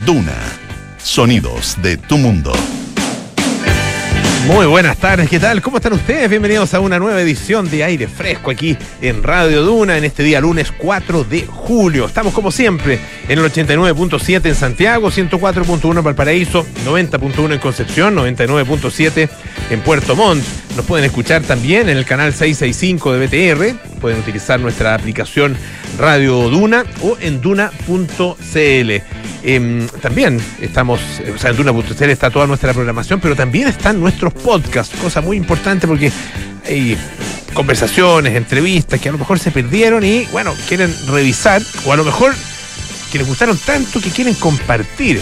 Duna. Sonidos de tu mundo. Muy buenas tardes, ¿qué tal? ¿Cómo están ustedes? Bienvenidos a una nueva edición de Aire Fresco aquí en Radio Duna en este día lunes 4 de julio. Estamos como siempre en el 89.7 en Santiago, 104.1 en Valparaíso, 90.1 en Concepción, 99.7 en Puerto Montt. Nos pueden escuchar también en el canal 665 de BTR, pueden utilizar nuestra aplicación Radio Duna o en duna.cl. Em, también estamos, o sea, en Duna.cl está toda nuestra programación, pero también están nuestros podcasts, cosa muy importante porque hay conversaciones, entrevistas que a lo mejor se perdieron y, bueno, quieren revisar, o a lo mejor que les gustaron tanto que quieren compartir.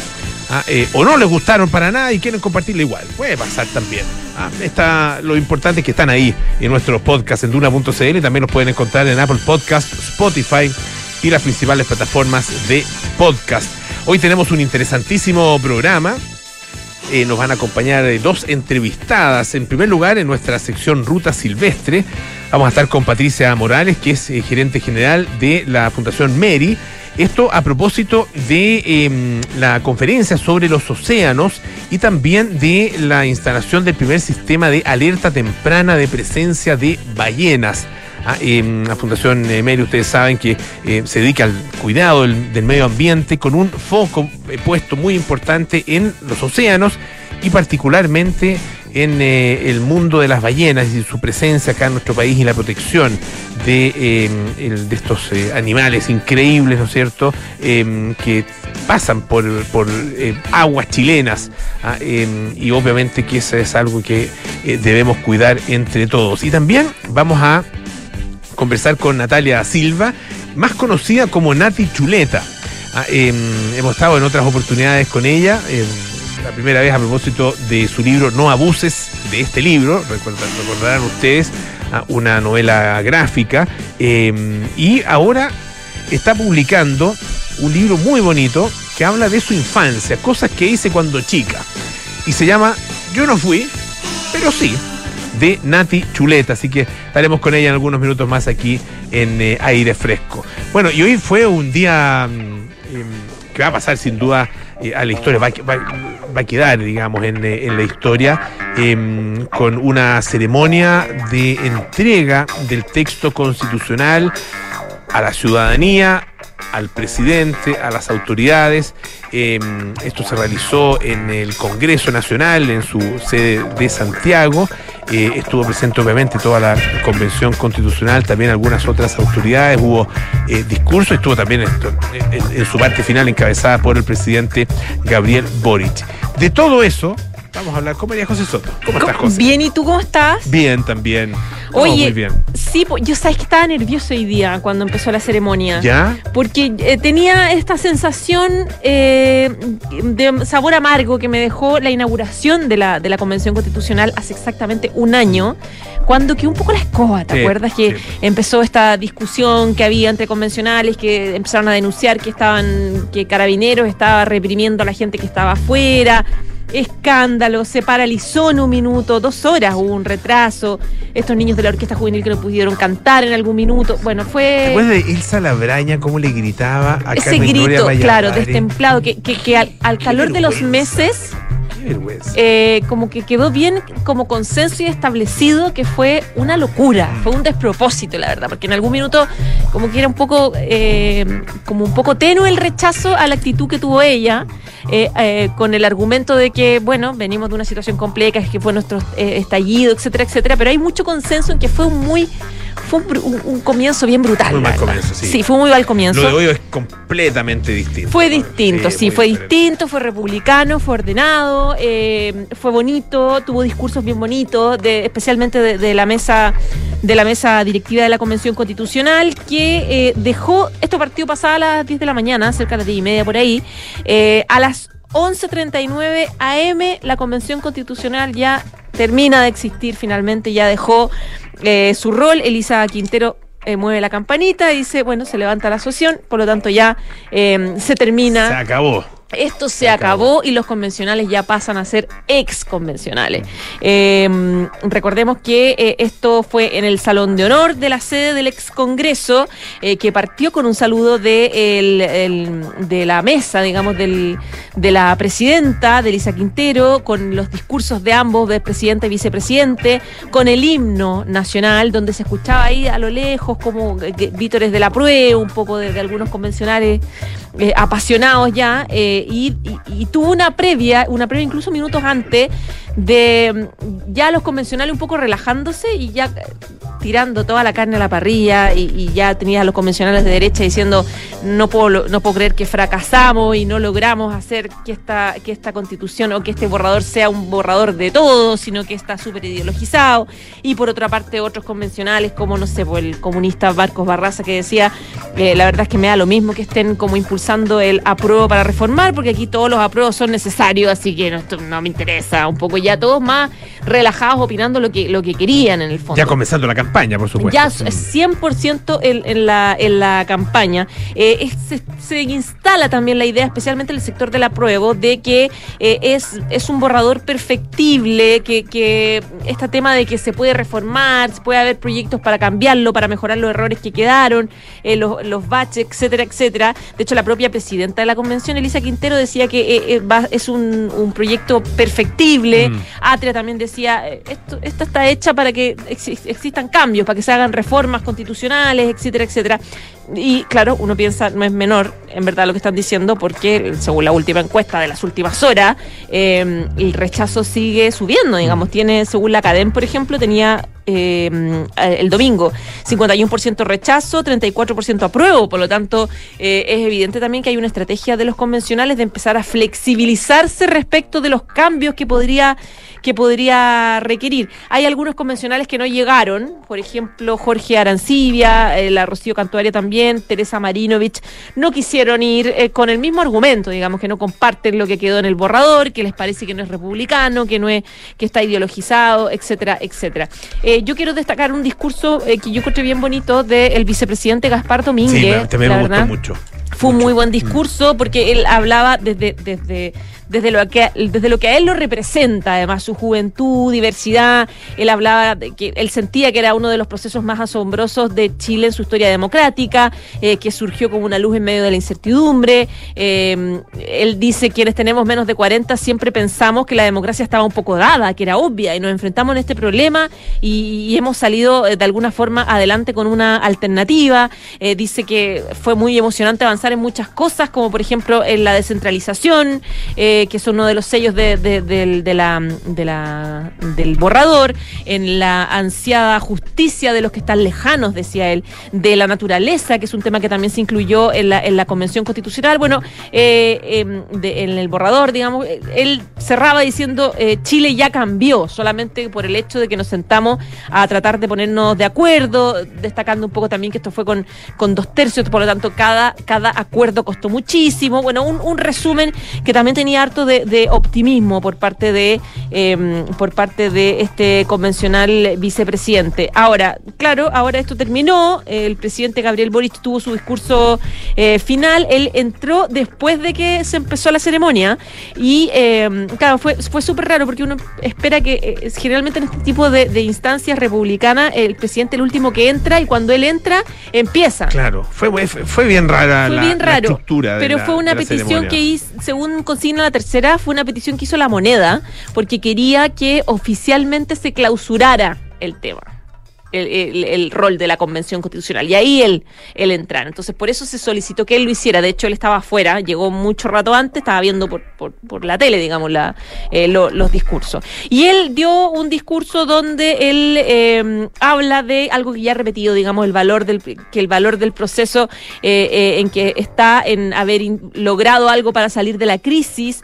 ¿ah? Eh, o no les gustaron para nada y quieren compartirlo igual. Puede pasar también. ¿ah? Está, lo importante es que están ahí en nuestros podcasts en Duna.cl también los pueden encontrar en Apple Podcasts, Spotify y las principales plataformas de podcast. Hoy tenemos un interesantísimo programa. Eh, nos van a acompañar eh, dos entrevistadas. En primer lugar, en nuestra sección Ruta Silvestre, vamos a estar con Patricia Morales, que es eh, gerente general de la Fundación Meri. Esto a propósito de em, la conferencia sobre los océanos y también de la instalación del primer sistema de alerta temprana de presencia de ballenas. Ah, la Fundación eh, Meri, ustedes saben que eh, se dedica al cuidado del, medio ambiente con un foco eh, puesto muy importante en los océanos y particularmente en el mundo de las ballenas y su presencia acá en nuestro país y la protección de, estos animales increíbles, ¿no es cierto?, que pasan por, aguas chilenas ah, y obviamente que eso es algo que debemos cuidar entre todos. Y también vamos a conversar con Natalia Silva, más conocida como Nati Chuleta. Ah, em, hemos estado en otras oportunidades con ella. Em, la primera vez a propósito de su libro No abuses de este libro, recordarán ustedes, ah, una novela gráfica, em, y ahora está publicando un libro muy bonito que habla de su infancia, cosas que hice cuando chica, y se llama Yo no fui, pero sí, de Nati Chuleta. Así que estaremos con ella en algunos minutos más aquí en eh, aire fresco. Bueno, y hoy fue un día mm, em, que va a pasar sin duda eh, a la historia, va, a quedar, digamos, en, eh, la historia, em, con una ceremonia de entrega del texto constitucional a la ciudadanía, al presidente, a las autoridades. Em, esto se realizó en el Congreso Nacional, en su sede de Santiago. Eh, estuvo presente obviamente toda la Convención Constitucional, también algunas otras autoridades. Hubo eh, discurso, estuvo también en, su parte final encabezada por el presidente Gabriel Boric. De todo eso, vamos a hablar con María José Soto. ¿Cómo estás, José? Bien, ¿y tú cómo estás? Bien, también. Oye, muy bien. sí, yo sabes que estaba nervioso hoy día cuando empezó la ceremonia. ¿Ya? Porque eh, tenía esta sensación eh, de sabor amargo que me dejó la inauguración de la, de la Convención Constitucional hace exactamente un año, cuando quedó un poco la escoba, ¿te acuerdas? Que empezó esta discusión que había entre convencionales que empezaron a denunciar que estaban, que Carabineros estaba reprimiendo a la gente que estaba afuera escándalo, se paralizó en un minuto, dos horas hubo un retraso, estos niños de la orquesta juvenil que no pudieron cantar en algún minuto, bueno, fue... Después de Ilsa Labraña, cómo le gritaba a Ese grito, claro, destemplado, que, que, al, calor de los meses... Eh, como que quedó bien como consenso y establecido que fue una locura, mm. fue un despropósito, la verdad, porque en algún minuto como que era un poco, eh, como un poco tenue el rechazo a la actitud que tuvo ella. Eh, eh, con el argumento de que, bueno, venimos de una situación compleja, que fue nuestro eh, estallido, etcétera, etcétera, pero hay mucho consenso en que fue un muy fue un, comienzo bien brutal. Muy mal comienzo, sí. Sí, fue muy mal comienzo. Lo de hoy es completamente distinto. Fue distinto, sí, fue distinto, fue republicano, fue ordenado, fue bonito, tuvo discursos bien bonitos, de, especialmente de, la mesa de la mesa directiva de la Convención Constitucional, que dejó, esto partido pasado a las 10 de la mañana, cerca de las 10 y media por ahí, a las 11.39 AM la Convención Constitucional ya termina de existir finalmente, ya dejó eh, su rol. Elisa Quintero eh, mueve la campanita dice, bueno, se levanta la asociación, por lo tanto ya eh, se termina. Se acabó. Esto se, acabó. y los convencionales ya pasan a ser ex convencionales. Em, recordemos que eh, esto fue en el Salón de Honor de la sede del ex Congreso, eh, que partió con un saludo de, el, de la mesa, digamos, del, de la presidenta, de Elisa Quintero, con los discursos de ambos, de presidente y vicepresidente, con el himno nacional, donde se escuchaba ahí a lo lejos como vítores de la prueba, un poco de, algunos convencionales eh, apasionados ya, eh, y, y, tuvo una previa, una previa incluso minutos antes, de mm, ya los convencionales un poco relajándose y ya tirando toda la carne a la parrilla y, ya tenía a los convencionales de derecha diciendo no puedo, no puedo creer que fracasamos y no logramos hacer que esta, que esta constitución o que este borrador sea un borrador de todo, sino que está súper ideologizado. Y por otra parte otros convencionales como, no sé, pues el comunista Marcos Barraza que decía, eh, la verdad es que me da lo mismo que estén como impulsando el apruebo para reformar, porque aquí todos los apruebos son necesarios, así que no, no me interesa. Un poco ya todos más relajados opinando lo que, lo que querían en el fondo. Ya comenzando la campaña, por supuesto. Ya 100% en, en, la, en la campaña. Eh, se, instala también la idea, especialmente en el sector del apruebo, de que eh, es, es un borrador perfectible, que, que este tema de que se puede reformar, se puede haber proyectos para cambiarlo, para mejorar los errores que quedaron, eh, los, los baches, etcétera, etcétera. De hecho, la propia presidenta de la convención, Elisa Quintero, decía que es un, un, proyecto perfectible. Atria también decía, esto, esto está hecha para que existan cambios, para que se hagan reformas constitucionales, etcétera, etcétera. Y claro, uno piensa, no es menor en verdad lo que están diciendo, porque según la última encuesta de las últimas horas, eh, el rechazo sigue subiendo, digamos. Tiene, según la Cadem, por ejemplo, tenía eh, el domingo 51% rechazo, 34% apruebo. Por lo tanto, eh, es evidente también que hay una estrategia de los convencionales de empezar a flexibilizarse respecto de los cambios que podría, que podría requerir. Hay algunos convencionales que no llegaron, por ejemplo, Jorge Arancibia, la Rocío Cantuaria también Teresa Marinovich, no quisieron ir eh, con el mismo argumento, digamos, que no comparten lo que quedó en el borrador, que les parece que no es republicano, que no es, que está ideologizado, etcétera, etcétera. Eh, yo quiero destacar un discurso eh, que yo encontré bien bonito del vicepresidente Gaspar Domínguez. Sí, me, me gustó mucho. Fue un muy buen discurso porque él hablaba desde, desde, desde, lo que, desde lo que a él lo representa, además su juventud, diversidad. Él hablaba de que él sentía que era uno de los procesos más asombrosos de Chile en su historia democrática, eh, que surgió como una luz en medio de la incertidumbre. Eh, él dice, quienes tenemos menos de 40 siempre pensamos que la democracia estaba un poco dada, que era obvia, y nos enfrentamos en este problema y, hemos salido eh, de alguna forma adelante con una alternativa. dice que fue muy emocionante avanzar en muchas cosas, como por ejemplo en la descentralización, eh, que es uno de los sellos de, de, la, de la, del borrador, en la ansiada justicia de los que están lejanos, decía él, de la naturaleza, que es un tema que también se incluyó en la, en la Convención Constitucional. Bueno, eh, em, en el borrador, digamos, él cerraba diciendo eh, Chile ya cambió, solamente por el hecho de que nos sentamos a tratar de ponernos de acuerdo, destacando un poco también que esto fue con, con dos tercios, por lo tanto, cada, cada acuerdo costó muchísimo. Bueno, un, resumen que también tenía harto de, optimismo por parte de em, por parte de este convencional vicepresidente. Ahora, claro, ahora esto terminó. El presidente Gabriel Boric tuvo su discurso eh, final. Él entró después de que se empezó la ceremonia y em, claro, fue, fue súper raro porque uno espera que eh, generalmente en este tipo de, instancias republicanas el presidente el último que entra y cuando él entra empieza. Claro, fue, fue bien rara la, bien raro. pero fue una petición que hizo, según consigna la tercera, fue una petición que hizo la moneda, porque quería que oficialmente se clausurara el tema el, rol de la Convención Constitucional. Y ahí él, él entrar. Entonces, por eso se solicitó que él lo hiciera. De hecho, él estaba afuera, llegó mucho rato antes, estaba viendo por, por, por la tele, digamos, la, eh, los discursos. Y él dio un discurso donde él eh, habla de algo que ya ha repetido, digamos, el valor del, que el valor del proceso eh, en que está en haber logrado algo para salir de la crisis,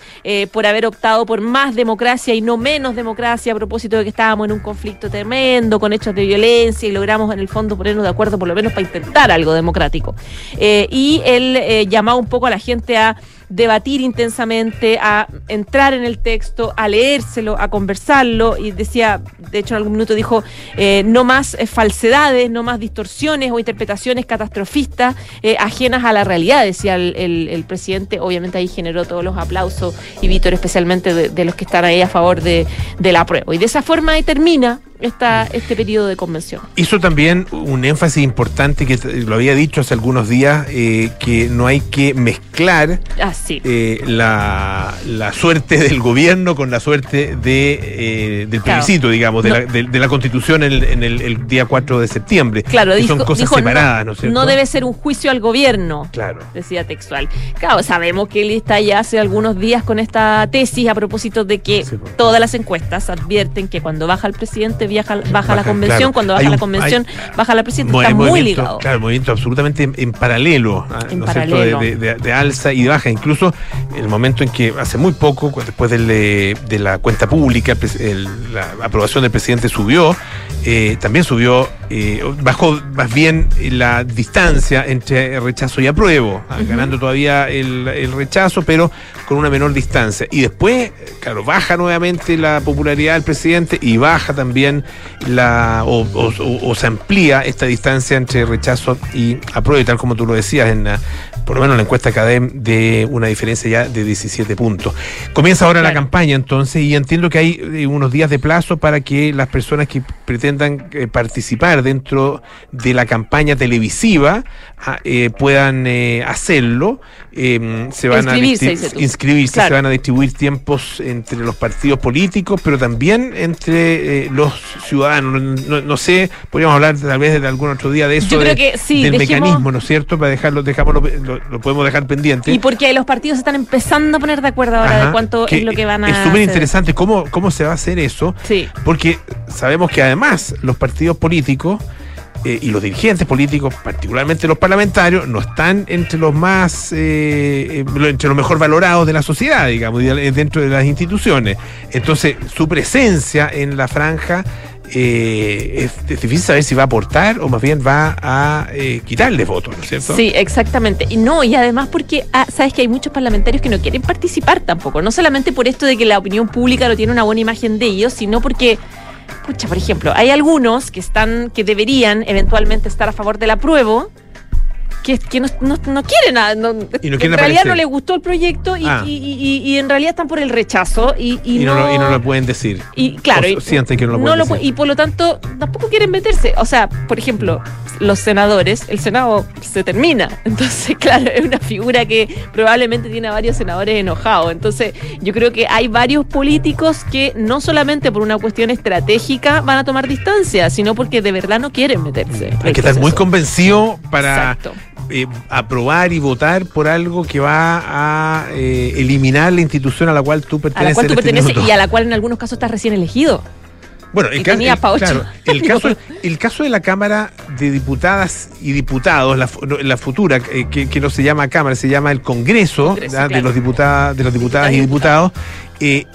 por haber optado por más democracia y no menos democracia a propósito de que estábamos en un conflicto tremendo, con hechos de violencia y logramos en el fondo ponernos de acuerdo por lo menos para intentar algo democrático. Eh, y él eh, llamaba un poco a la gente a debatir intensamente, a entrar en el texto, a leérselo, a conversarlo y decía, de hecho en algún minuto dijo, eh, no más falsedades, no más distorsiones o interpretaciones catastrofistas ajenas a la realidad, decía el, presidente, obviamente ahí generó todos los aplausos y Víctor especialmente de, los que están ahí a favor de, de la prueba. Y de esa forma ahí termina esta, este periodo de convención. Hizo también un énfasis importante que lo había dicho hace algunos días, eh, que no hay que mezclar ah, sí. eh, la, la, suerte del gobierno con la suerte de, eh, del plebiscito, digamos, de, no. la, de, de, la constitución en, el, en el, el, día 4 de septiembre. Claro, que dijo, son cosas dijo, separadas, ¿no, ¿no es cierto? No debe ser un juicio al gobierno, claro. decía textual. Claro, sabemos que él está ya hace algunos días con esta tesis a propósito de que sí, todas las encuestas advierten que cuando baja el presidente viaja, baja, baja la convención, claro. cuando baja un, la convención hay, baja la presidenta, está muy ligado. Claro, movimiento absolutamente en, en paralelo, en ¿no paralelo. De, de, de, alza y de baja. Incluso el momento en que hace muy poco, después del, de la cuenta pública, el, la aprobación del presidente subió, eh, también subió, eh, bajó más bien la distancia entre rechazo y apruebo, uh -huh. ganando todavía el, el, rechazo, pero con una menor distancia. Y después, claro, baja nuevamente la popularidad del presidente y baja también la, o, o, o, o se amplía esta distancia entre rechazo y apruebo, y tal como tú lo decías, en la, por lo menos en la encuesta CADEM, de una diferencia ya de 17 puntos. Comienza ahora claro. la campaña entonces, y entiendo que hay eh, unos días de plazo para que las personas que pretendan eh, participar dentro de la campaña televisiva ah, eh, puedan eh, hacerlo. Em, se van inscribirse, a inscribirse, claro. se van a distribuir tiempos entre los partidos políticos, pero también entre eh, los ciudadanos. No, no, no, sé, podríamos hablar tal vez de algún otro día de eso, Yo creo de, que sí, del dejemos... mecanismo, ¿no es cierto? Para dejarlo, dejamos lo, lo, lo, podemos dejar pendiente. Y porque los partidos están empezando a poner de acuerdo ahora Ajá, de cuánto es lo que van a Es súper interesante cómo, cómo se va a hacer eso, sí. porque sabemos que además los partidos políticos eh, y los dirigentes políticos, particularmente los parlamentarios, no están entre los más, eh, entre los mejor valorados de la sociedad, digamos, dentro de las instituciones. Entonces, su presencia en la franja eh, es, difícil saber si va a aportar o más bien va a eh, quitarle votos, ¿no es cierto? Sí, exactamente. Y no, y además porque ah, sabes que hay muchos parlamentarios que no quieren participar tampoco, no solamente por esto de que la opinión pública no tiene una buena imagen de ellos, sino porque Pucha, por ejemplo, hay algunos que están, que deberían eventualmente estar a favor del apruebo, que, que no, no, no, quieren nada. No, y en realidad aparecer. no les gustó el proyecto y, Ah. y, y- y en realidad están por el rechazo. Y, no, no, lo, lo pueden decir. y claro, O y- sienten que no lo no pueden lo decir. pu- y por lo tanto tampoco quieren meterse. O sea, por ejemplo, los senadores, el Senado se termina. Entonces, claro, es una figura que probablemente tiene a varios senadores enojados. Entonces, yo creo que hay varios políticos que no solamente por una cuestión estratégica van a tomar distancia, sino porque de verdad no quieren meterse. Hay que estar muy convencido para Exacto. Eh, aprobar y votar por algo que va a eh, eliminar la institución a la cual tú A perteneces. la cual tú este perteneces y a la cual en algunos casos estás recién elegido. Bueno, el, y ca- tenía el- claro, el, caso, el caso de la Cámara de Diputadas y Diputados, la, futura, eh, que, que no se llama Cámara, se llama el Congreso, de los diputadas, de los diputadas y diputados, eh,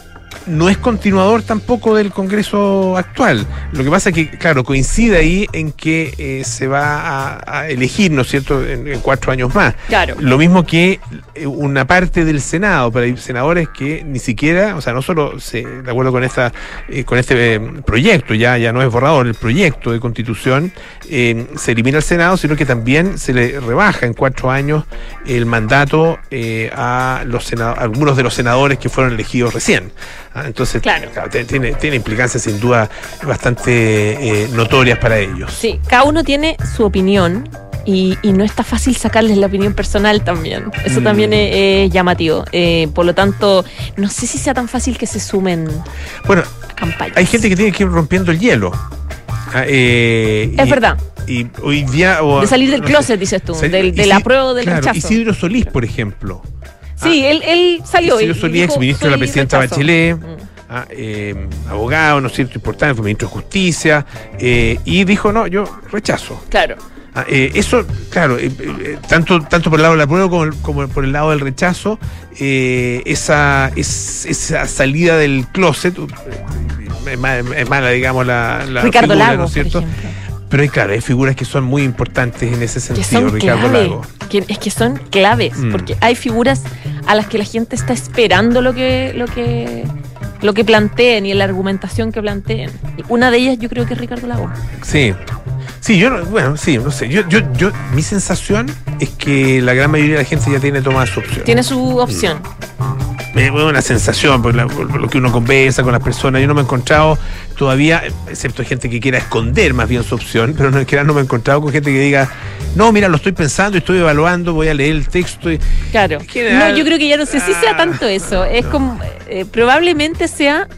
no es continuador tampoco del Congreso actual. Lo que pasa es que, claro, coincide ahí en que eh, se va a, a elegir, ¿no es cierto?, en, en cuatro años más. Claro. Lo mismo que eh, una parte del Senado, pero hay senadores que ni siquiera, o sea, no solo se, de acuerdo con esta, eh, con este proyecto, ya, ya no es borrador, el proyecto de constitución, eh, se elimina el Senado, sino que también se le rebaja en cuatro años el mandato eh, a los a algunos de los senadores que fueron elegidos recién. Ah, Entonces, Claro. tiene, tiene implicancias sin duda bastante eh, notorias para ellos. Sí, cada uno tiene su opinión y, y no está fácil sacarles la opinión personal también. Eso Mm. también es, es llamativo. Eh, por lo tanto, no sé si sea tan fácil que se sumen Bueno, a campañas. hay gente que tiene que ir rompiendo el hielo. Ah, eh, Es y- verdad. Y hoy día. o- De salir del no sé, closet, dices tú, salir- del, del Isi- apruebo del claro, rechazo. Isidro Solís, por ejemplo. Sí, él, él salió. y- Isidro y Solís, dijo, ex ministro de la "Soy presidenta rechazo". Bachelet. Mm. ah, eh, abogado, ¿no es cierto? Importante, fue ministro de Justicia. eh, y dijo: No, yo rechazo. Claro. Ah, eh, eso, claro, tanto, tanto por el lado del apruebo como, como por el lado del rechazo, esa, es- esa salida del closet, uh, es, ma- es mala, digamos, la, la Ricardo figura, Lago, ¿no es cierto? por. Pero hay, claro, hay figuras que son muy importantes en ese sentido, Ricardo clave. Lago. Que- es que son claves. Mm. Porque hay figuras a las que la gente está esperando lo que, lo que, lo que planteen y la argumentación que planteen. Una de ellas yo creo que es Ricardo Lago. Sí. Sí, yo, no- bueno, sí, no sé. Yo, yo, yo, mi sensación es que la gran mayoría de la gente ya tiene tomada su opción. Tiene su opción. Me da una sensación por, la- por lo que uno conversa con las personas. Yo no me he encontrado todavía, excepto gente que quiera esconder más bien su opción, pero no, no me he encontrado con gente que diga, no, mira, lo estoy pensando, estoy evaluando, voy a leer el texto. Y, Claro. General- No, yo creo que ya no sé si sea Ah, tanto eso. Es no. como. eh, probablemente sea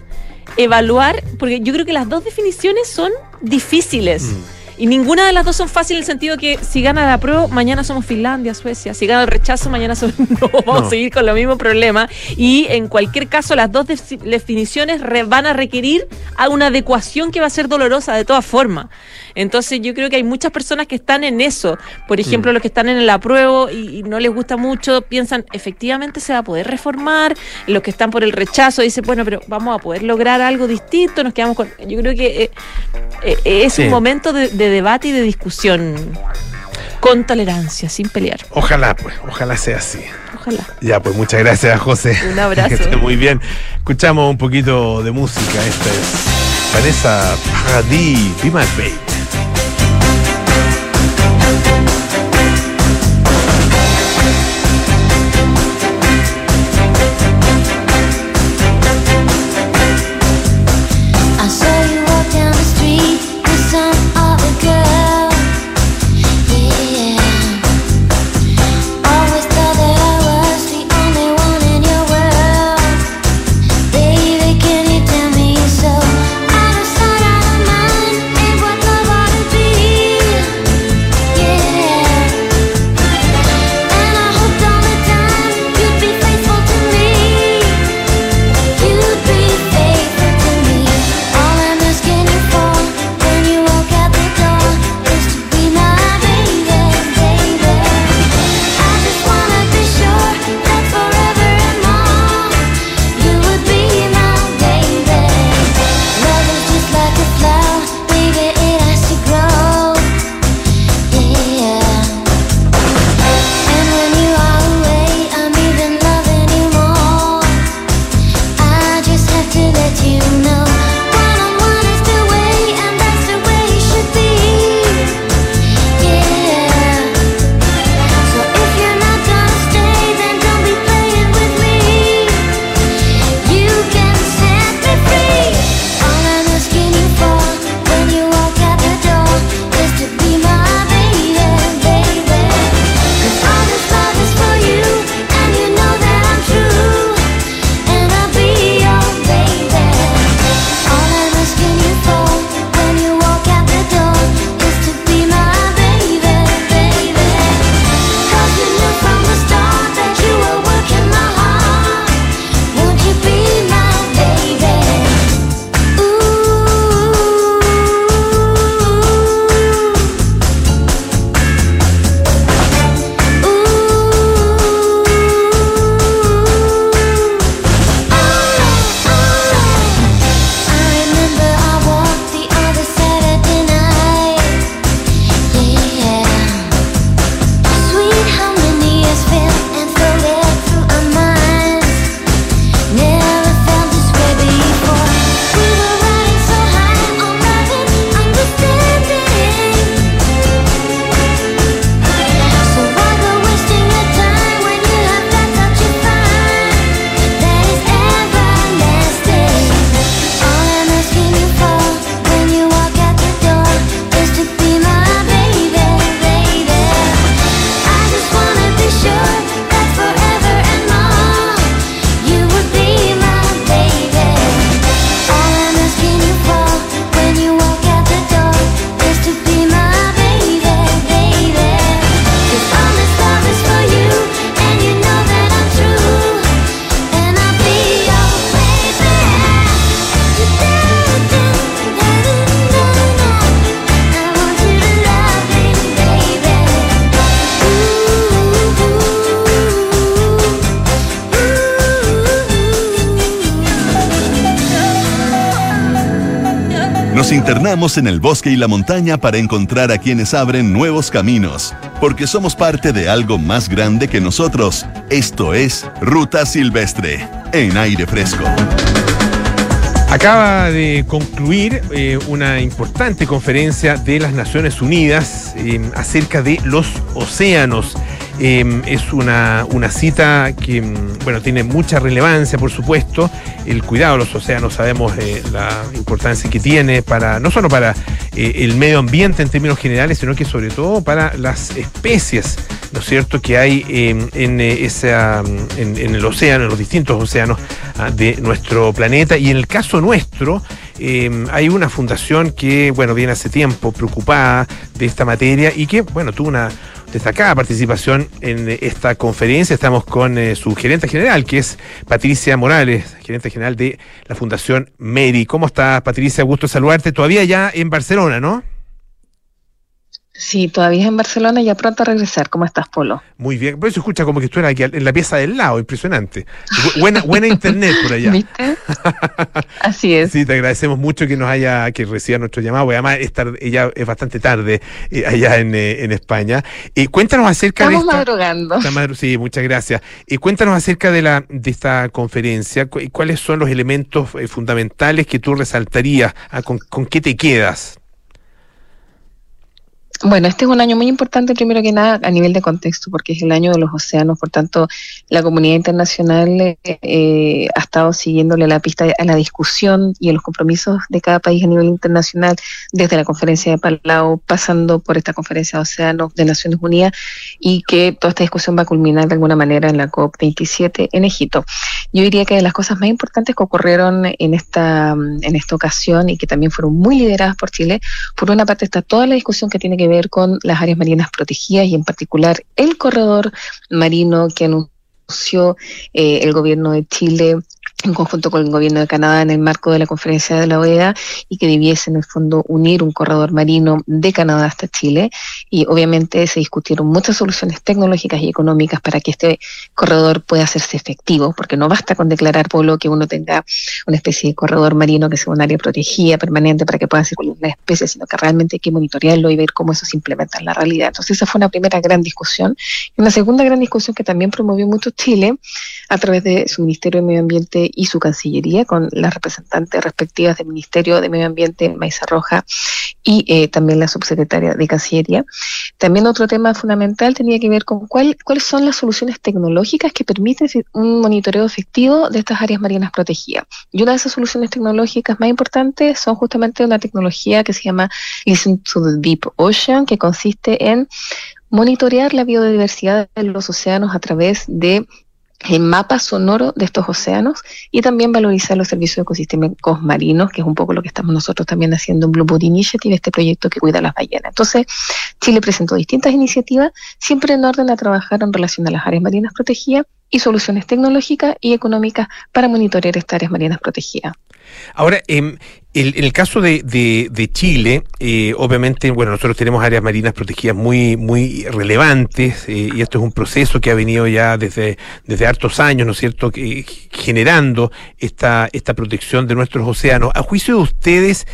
evaluar, porque yo creo que las dos definiciones son difíciles. Mm. Y ninguna de las dos son fáciles en el sentido que si gana la pro, mañana somos Finlandia, Suecia. Si gana el rechazo, mañana somos. No, vamos No. a seguir con los mismos problemas. Y en cualquier caso, las dos def- definiciones re- van a requerir a una adecuación que va a ser dolorosa de todas formas. Entonces, yo creo que hay muchas personas que están en eso. Por ejemplo, los que están en el apruebo y, y no les gusta mucho, piensan, efectivamente se va a poder reformar. Los que están por el rechazo dicen, bueno, pero vamos a poder lograr algo distinto. Nos quedamos con. Yo creo que eh, eh, es Sí. un momento de, de debate y de discusión con tolerancia, sin pelear. Ojalá, pues, ojalá sea así. Ojalá. Ya, pues muchas gracias, José. Un abrazo. Que esté muy bien. Escuchamos un poquito de música. Esta es Vanessa Paradis, Be My Babe. Nos internamos en el bosque y la montaña para encontrar a quienes abren nuevos caminos, porque somos parte de algo más grande que nosotros. Esto es Ruta Silvestre, en aire fresco. Acaba de concluir eh, una importante conferencia de las Naciones Unidas eh, acerca de los océanos. Eh, es una, una cita que mm, bueno, tiene mucha relevancia, por supuesto. El cuidado de los océanos, sabemos eh, la importancia que tiene para no solo para eh, el medio ambiente en términos generales, sino que sobre todo para las especies, ¿no es cierto?, que hay eh, en, eh, esa, mm, en, el océano, en los distintos océanos ah, de nuestro planeta. Y en el caso nuestro, eh, hay una fundación que, bueno, viene hace tiempo preocupada de esta materia y que, bueno, tuvo una destacada participación en eh, esta conferencia. Estamos con eh, su gerente general, que es Patricia Morales, gerente general de la Fundación Meri. ¿Cómo estás, Patricia? Gusto saludarte. Todavía ya en Barcelona, ¿no? Sí, todavía en Barcelona y ya pronto a regresar. ¿Cómo estás, Polo? Muy bien. Por eso escucha como que estuviera aquí en la pieza del lado. Impresionante. Bu- Buena, buena internet por allá. ¿Viste? Así es. Sí, te agradecemos mucho que nos haya, que reciba nuestro llamado, además es tar- ella es bastante tarde eh, allá en, eh, en España. Eh, cuéntanos acerca Estamos de esta... madrugando. Madru- Sí, muchas gracias. Eh, cuéntanos acerca de, la, de esta conferencia. Cu- ¿Cuáles son los elementos eh, fundamentales que tú resaltarías? Ah, ¿Con, con qué te quedas? Bueno, este es un año muy importante, primero que nada, a nivel de contexto, porque es el año de los océanos, por tanto, la comunidad internacional eh, ha estado siguiéndole la pista a la discusión y a los compromisos de cada país a nivel internacional, desde la conferencia de Palau, pasando por esta conferencia de océanos de Naciones Unidas, y que toda esta discusión va a culminar de alguna manera en la COP27 en Egipto. Yo diría que de las cosas más importantes que ocurrieron en esta, en esta ocasión y que también fueron muy lideradas por Chile, por una parte está toda la discusión que tiene que ver con las áreas marinas protegidas y en particular el corredor marino que anunció eh, el gobierno de Chile en conjunto con el gobierno de Canadá en el marco de la conferencia de la OEA y que debiese en el fondo unir un corredor marino de Canadá hasta Chile y obviamente se discutieron muchas soluciones tecnológicas y económicas para que este corredor pueda hacerse efectivo, porque no basta con declarar, Polo, que uno tenga una especie de corredor marino que sea un área protegida permanente para que puedan circular las especies, sino que realmente hay que monitorearlo y ver cómo eso se implementa en la realidad. Entonces esa fue una primera gran discusión. Y una segunda gran discusión que también promovió mucho Chile a través de su Ministerio de Medio Ambiente y su Cancillería, con las representantes respectivas del Ministerio de Medio Ambiente, Maiza Roja, y eh, también la subsecretaria de Cancillería. También otro tema fundamental tenía que ver con cuál, cuáles son las soluciones tecnológicas que permiten un monitoreo efectivo de estas áreas marinas protegidas. Y una de esas soluciones tecnológicas más importantes son justamente una tecnología que se llama Listen to the Deep Ocean, que consiste en monitorear la biodiversidad de los océanos a través de el mapa sonoro de estos océanos y también valorizar los servicios ecosistémicos marinos, que es un poco lo que estamos nosotros también haciendo en Blue Boat Initiative, este proyecto que cuida las ballenas. Entonces, Chile presentó distintas iniciativas, siempre en orden a trabajar en relación a las áreas marinas protegidas y soluciones tecnológicas y económicas para monitorear estas áreas marinas protegidas. Ahora, em, el- en el caso de, de- Chile, eh, obviamente, bueno, nosotros tenemos áreas marinas protegidas muy, muy relevantes eh, y esto es un proceso que ha venido ya desde, desde hartos años, ¿no es cierto?, que, generando esta, esta protección de nuestros océanos. A juicio de ustedes,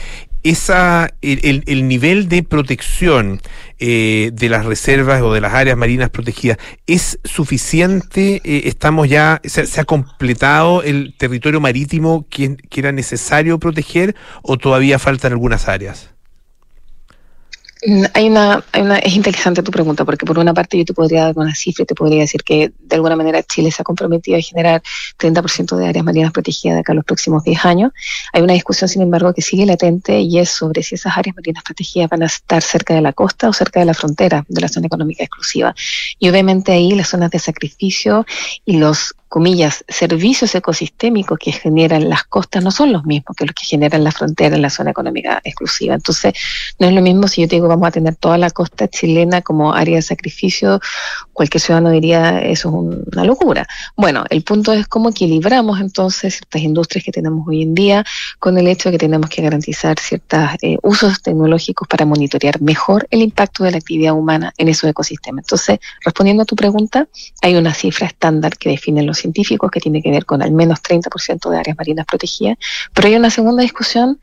esa, el, el- el nivel de protección eh, de las reservas o de las áreas marinas protegidas es suficiente. Eh, estamos ya, se, se ha completado el territorio marítimo que, que era necesario proteger o todavía faltan algunas áreas. Mm, Hay una, hay una, es interesante tu pregunta, porque por una parte yo te podría dar una cifra y te podría decir que de alguna manera Chile se ha comprometido a generar 30% de áreas marinas protegidas de acá a los próximos 10 años. Hay una discusión, sin embargo, que sigue latente y es sobre si esas áreas marinas protegidas van a estar cerca de la costa o cerca de la frontera de la zona económica exclusiva. Y obviamente ahí las zonas de sacrificio y los comillas, servicios ecosistémicos que generan las costas no son los mismos que los que generan la frontera en la zona económica exclusiva. Entonces, no es lo mismo si yo te digo vamos a tener toda la costa chilena como área de sacrificio, cualquier ciudadano diría eso es un- una locura. Bueno, el punto es cómo equilibramos entonces ciertas industrias que tenemos hoy en día con el hecho de que tenemos que garantizar ciertos usos tecnológicos para monitorear mejor el impacto de la actividad humana en esos ecosistemas. Entonces, respondiendo a tu pregunta, hay una cifra estándar que definen los científicos que tiene que ver con al menos 30% de áreas marinas protegidas, pero hay una segunda discusión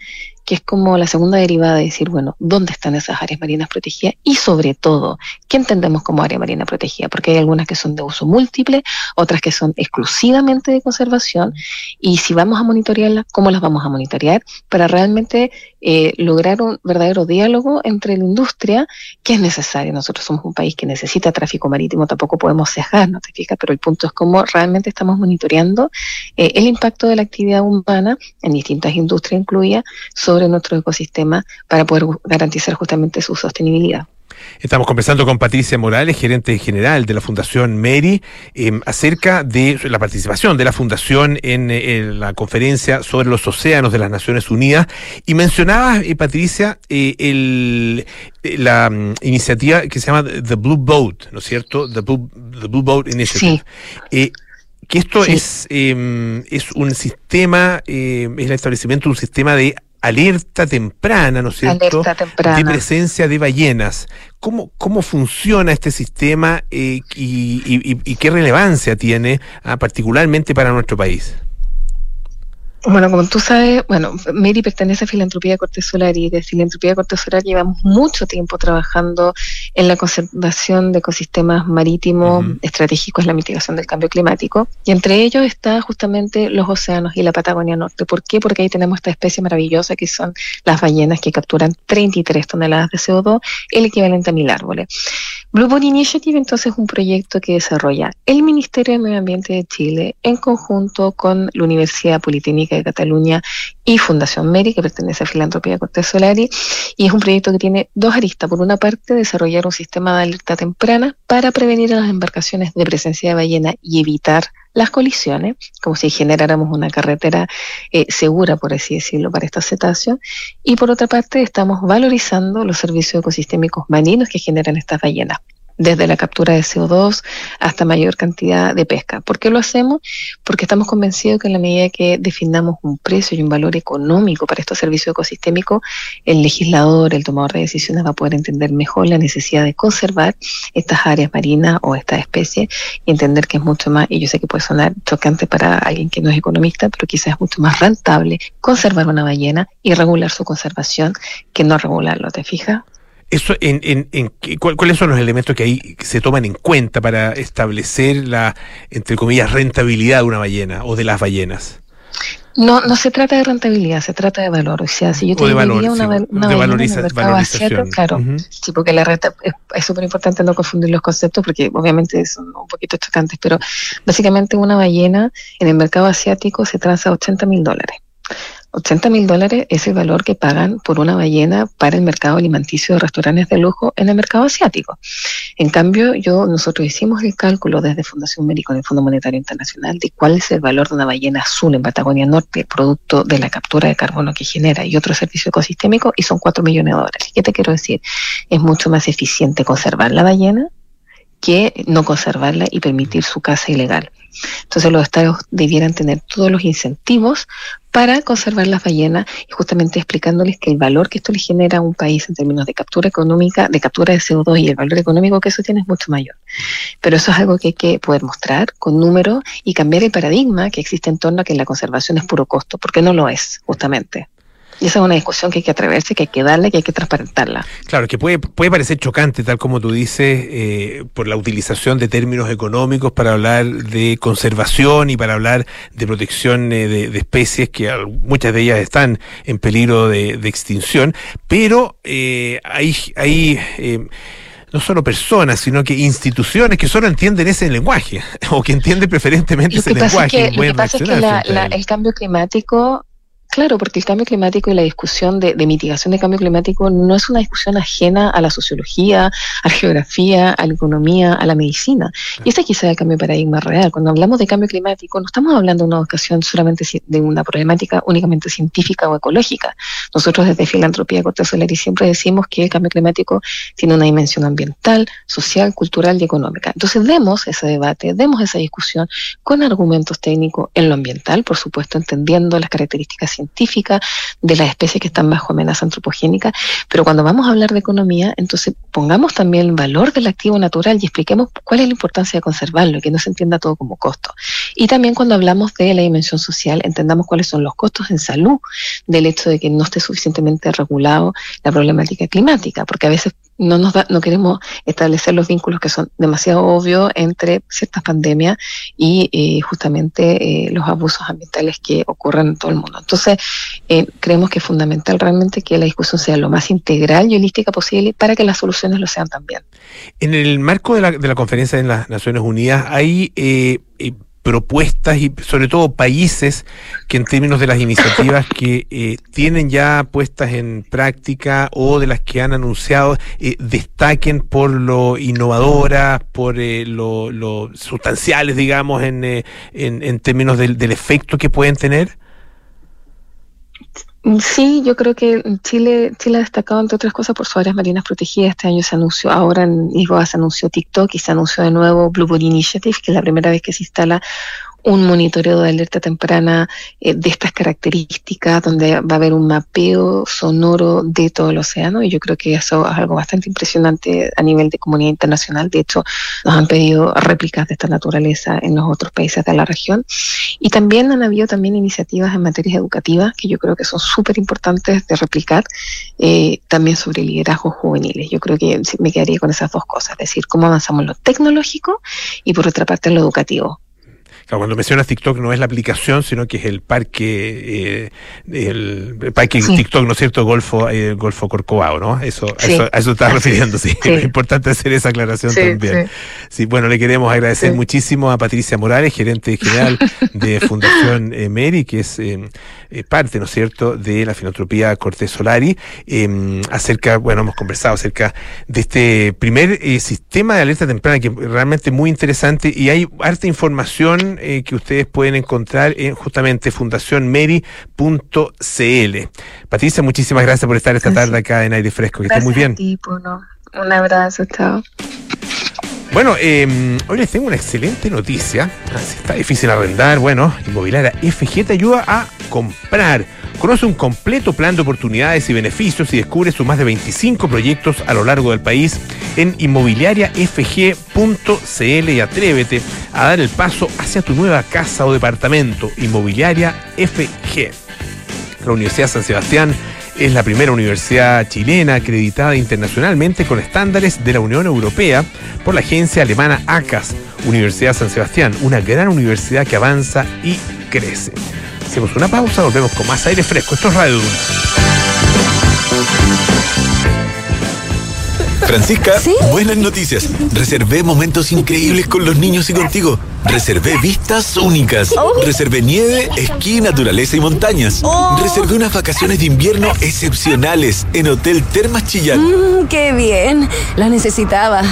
que es como la segunda derivada de decir, bueno, ¿dónde están esas áreas marinas protegidas? Y sobre todo, ¿qué entendemos como área marina protegida? Porque hay algunas que son de uso múltiple, otras que son exclusivamente de conservación, y si vamos a monitorearlas, ¿cómo las vamos a monitorear? Para realmente eh, lograr un verdadero diálogo entre la industria, que es necesario. Nosotros somos un país que necesita tráfico marítimo, tampoco podemos cejar, ¿no te fijas? Pero el punto es cómo realmente estamos monitoreando eh, el impacto de la actividad humana en distintas industrias incluidas sobre nuestro ecosistema para poder garantizar justamente su sostenibilidad. Estamos conversando con Patricia Morales, gerente general de la Fundación Meri, eh, acerca de la participación de la Fundación en, eh, en, la conferencia sobre los océanos de las Naciones Unidas. Y mencionaba, eh, Patricia, el, la um, iniciativa que se llama The Blue Boat, ¿no es cierto? The Blue, The Blue Boat Initiative. Sí que esto sí. es, eh, es un sistema, eh, es el establecimiento de un sistema de alerta temprana, ¿no es cierto? Alerta temprana. De presencia de ballenas. ¿Cómo, cómo funciona este sistema eh, y, y, y, qué relevancia tiene, ah, particularmente para nuestro país? Bueno, como tú sabes, bueno, Mary pertenece a Filantropía Corte Solar y de Filantropía Corte Solar llevamos mucho tiempo trabajando en la conservación de ecosistemas marítimos uh -huh. estratégicos, la mitigación del cambio climático. Y entre ellos está justamente los océanos y la Patagonia Norte. ¿Por qué? Porque ahí tenemos esta especie maravillosa que son las ballenas que capturan 33 toneladas de CO2, el equivalente a mil árboles. Blue Boat Initiative entonces es un proyecto que desarrolla el Ministerio de Medio Ambiente de Chile en conjunto con la Universidad Politécnica de Cataluña y Fundación Meri, que pertenece a Filantropía Cortés Solari, y es un proyecto que tiene dos aristas. Por una parte, desarrollar un sistema de alerta temprana para prevenir las embarcaciones de presencia de ballena y evitar las colisiones, como si generáramos una carretera eh, segura, por así decirlo, para estos cetáceos. Y por otra parte, estamos valorizando los servicios ecosistémicos marinos que generan estas ballenas desde la captura de CO2 hasta mayor cantidad de pesca. ¿Por qué lo hacemos? Porque estamos convencidos que en la medida que definamos un precio y un valor económico para estos servicios ecosistémicos, el legislador, el tomador de decisiones va a poder entender mejor la necesidad de conservar estas áreas marinas o estas especies y entender que es mucho más, y yo sé que puede sonar chocante para alguien que no es economista, pero quizás es mucho más rentable conservar una ballena y regular su conservación que no regularlo, ¿te fijas? Eso, en, en, en, ¿Cuáles son los elementos que ahí se toman en cuenta para establecer la, entre comillas, rentabilidad de una ballena o de las ballenas? No, no se trata de rentabilidad, se trata de valor. O sea, si yo te diría una, una, de valoriza, en el mercado asiático, claro, uh -huh. sí, porque la renta es súper importante no confundir los conceptos porque obviamente son un poquito chocantes, pero básicamente una ballena en el mercado asiático se transa 80 mil dólares. 80 mil dólares es el valor que pagan por una ballena para el mercado alimenticio de restaurantes de lujo en el mercado asiático. En cambio, yo nosotros hicimos el cálculo desde Fundación Médico del Fondo Monetario Internacional de cuál es el valor de una ballena azul en Patagonia Norte, producto de la captura de carbono que genera y otro servicio ecosistémico, y son 4 millones de dólares. ¿Qué te quiero decir? Es mucho más eficiente conservar la ballena que no conservarla y permitir su caza ilegal. Entonces los estados debieran tener todos los incentivos para conservar las ballenas y justamente explicándoles que el valor que esto le genera a un país en términos de captura económica, de captura de CO2 y el valor económico que eso tiene es mucho mayor. Pero eso es algo que hay que poder mostrar con números y cambiar el paradigma que existe en torno a que la conservación es puro costo, porque no lo es, justamente. Y esa es una discusión que hay que atreverse, que hay que darle, que hay que transparentarla. Claro, que puede, puede parecer chocante, tal como tú dices, eh, por la utilización de términos económicos para hablar de conservación y para hablar de protección eh, de, de, especies que muchas de ellas están en peligro de, de extinción, pero eh, hay... hay no solo personas, sino que instituciones que solo entienden ese lenguaje o que entienden preferentemente ese lenguaje. Es que, lo que pasa es que la, la, el cambio climático Claro, porque el cambio climático y la discusión de, de, mitigación de cambio climático no es una discusión ajena a la sociología, a la geografía, a la economía, a la medicina. Y ese quizá es el cambio de paradigma real. Cuando hablamos de cambio climático, no estamos hablando de una ocasión solamente de una problemática únicamente científica o ecológica. Nosotros desde Filantropía Corte Solari siempre decimos que el cambio climático tiene una dimensión ambiental, social, cultural y económica. Entonces demos ese debate, demos esa discusión con argumentos técnicos en lo ambiental, por supuesto, entendiendo las características científica de las especies que están bajo amenaza antropogénica, pero cuando vamos a hablar de economía, entonces pongamos también el valor del activo natural y expliquemos cuál es la importancia de conservarlo que no se entienda todo como costo. Y también cuando hablamos de la dimensión social, entendamos cuáles son los costos en salud del hecho de que no esté suficientemente regulado la problemática climática, porque a veces no nos da, no queremos establecer los vínculos que son demasiado obvios entre ciertas pandemias y eh, justamente eh, los abusos ambientales que ocurren en todo el mundo. Entonces, eh, creemos que es fundamental realmente que la discusión sea lo más integral y holística posible para que las soluciones lo sean también. En el marco de la, de la conferencia en las Naciones Unidas, hay propuestas y sobre todo países que en términos de las iniciativas que eh, tienen ya puestas en práctica o de las que han anunciado eh, destaquen por lo innovadoras, por eh, lo, lo sustanciales, digamos, en, eh, en, en términos del, del efecto que pueden tener? Sí, yo creo que Chile, Chile ha destacado, entre otras cosas, por sus áreas marinas protegidas. Este año se anunció, ahora en Lisboa se anunció TikTok y se anunció de nuevo Blue Initiative, que es la primera vez que se instala un monitoreo de alerta temprana eh, de estas características, donde va a haber un mapeo sonoro de todo el océano, y yo creo que eso es algo bastante impresionante a nivel de comunidad internacional. De hecho, nos han pedido réplicas de esta naturaleza en los otros países de la región. Y también han habido también iniciativas en materias educativas que yo creo que son súper importantes de replicar, eh, también sobre liderazgos juveniles. Yo creo que me quedaría con esas dos cosas, es decir, cómo avanzamos en lo tecnológico y por otra parte en lo educativo. Claro, cuando mencionas TikTok no es la aplicación, sino que es el parque, eh, el, el parque Sí. TikTok, ¿no es cierto? Golfo, eh, Golfo Corcovado, ¿no? Eso, a Sí. eso, a eso estás refiriendo, sí. Sí. Es importante hacer esa aclaración también. sí. Bueno, le queremos agradecer muchísimo a Patricia Morales, gerente general de Fundación eh, Meri, que es eh, eh, parte, ¿no es cierto?, de la filantropía Cortés Solari, eh, acerca, bueno, hemos conversado acerca de este primer eh, sistema de alerta temprana, que realmente muy interesante, y hay harta información eh, que ustedes pueden encontrar en justamente fundacionmeri.cl. Patricia, muchísimas gracias por estar esta tarde acá en Aire Fresco, que esté muy bien. Gracias a ti, Puno. Un abrazo, chao. Bueno, eh, hoy les tengo una excelente noticia. Ah, Si está difícil arrendar, bueno, Inmobiliaria FG te ayuda a comprar. Conoce un completo plan de oportunidades y beneficios y descubre sus más de 25 proyectos a lo largo del país en inmobiliariafg.cl y atrévete a dar el paso hacia tu nueva casa o departamento. Inmobiliaria FG. La Universidad San Sebastián es la primera universidad chilena acreditada internacionalmente con estándares de la Unión Europea por la agencia alemana ACAS. Universidad San Sebastián, una gran universidad que avanza y crece. Hacemos una pausa, volvemos con más aire fresco. Esto es Radio Duna. Francisca, ¿Sí? buenas noticias. Reservé momentos increíbles con los niños y contigo. Reservé vistas únicas. Oh. Reservé nieve, esquí, naturaleza y montañas. Oh. Reservé unas vacaciones de invierno excepcionales en Hotel Termas Chillán. Mm, qué bien. La necesitaba.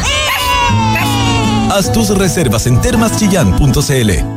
Haz tus reservas en termaschillán.cl.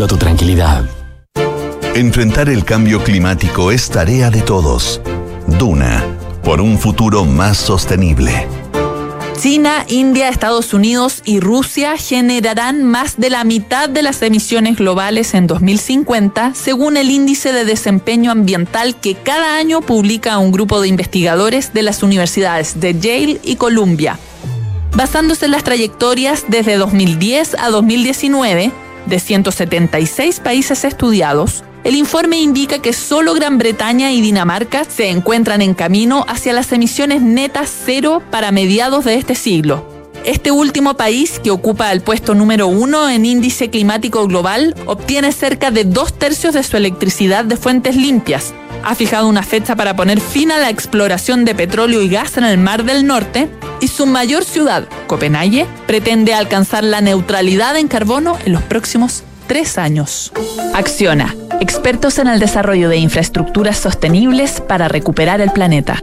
cuida tu tranquilidad. Enfrentar el cambio climático es tarea de todos. Duna, por un futuro más sostenible. China, India, Estados Unidos y Rusia generarán más de la mitad de las emisiones globales en 2050, según el índice de desempeño ambiental que cada año publica un grupo de investigadores de las universidades de Yale y Columbia. Basándose en las trayectorias desde 2010 a 2019 de 176 países estudiados, el informe indica que solo Gran Bretaña y Dinamarca se encuentran en camino hacia las emisiones netas cero para mediados de este siglo. Este último país, que ocupa el puesto número uno en índice climático global, obtiene cerca de dos tercios de su electricidad de fuentes limpias. Ha fijado una fecha para poner fin a la exploración de petróleo y gas en el Mar del Norte y su mayor ciudad, Copenhague, pretende alcanzar la neutralidad en carbono en los próximos tres años. Acciona, expertos en el desarrollo de infraestructuras sostenibles para recuperar el planeta.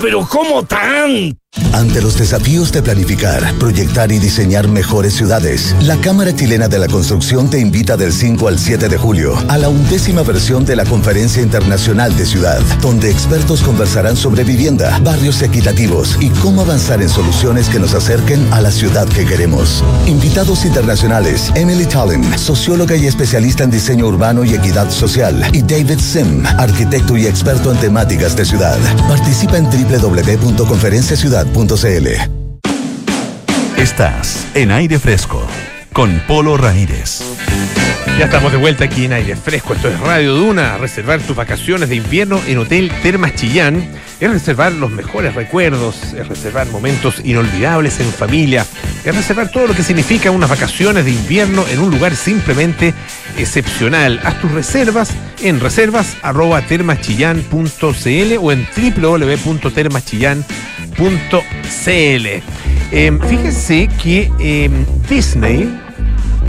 pero ¿cómo tan? Ante los desafíos de planificar, proyectar y diseñar mejores ciudades, la Cámara Chilena de la Construcción te invita del 5 al 7 de julio a la undécima versión de la Conferencia Internacional de Ciudad, donde expertos conversarán sobre vivienda, barrios equitativos y cómo avanzar en soluciones que nos acerquen a la ciudad que queremos. Invitados internacionales, Emily Tallin, socióloga y especialista en diseño urbano y equidad social, y David Sim, arquitecto y experto en temáticas de ciudad. Participa en www.conferenciaciudad.cl. Estás en aire fresco con Polo Ramírez. Ya estamos de vuelta aquí en aire fresco. Esto es Radio Duna. Reservar tus vacaciones de invierno en Hotel Termas Chillán es reservar los mejores recuerdos, es reservar momentos inolvidables en familia, es reservar todo lo que significa unas vacaciones de invierno en un lugar simplemente excepcional. Haz tus reservas en reservas@termaschillán.cl o en www.termaschillán.cl. Eh, fíjense que eh, Disney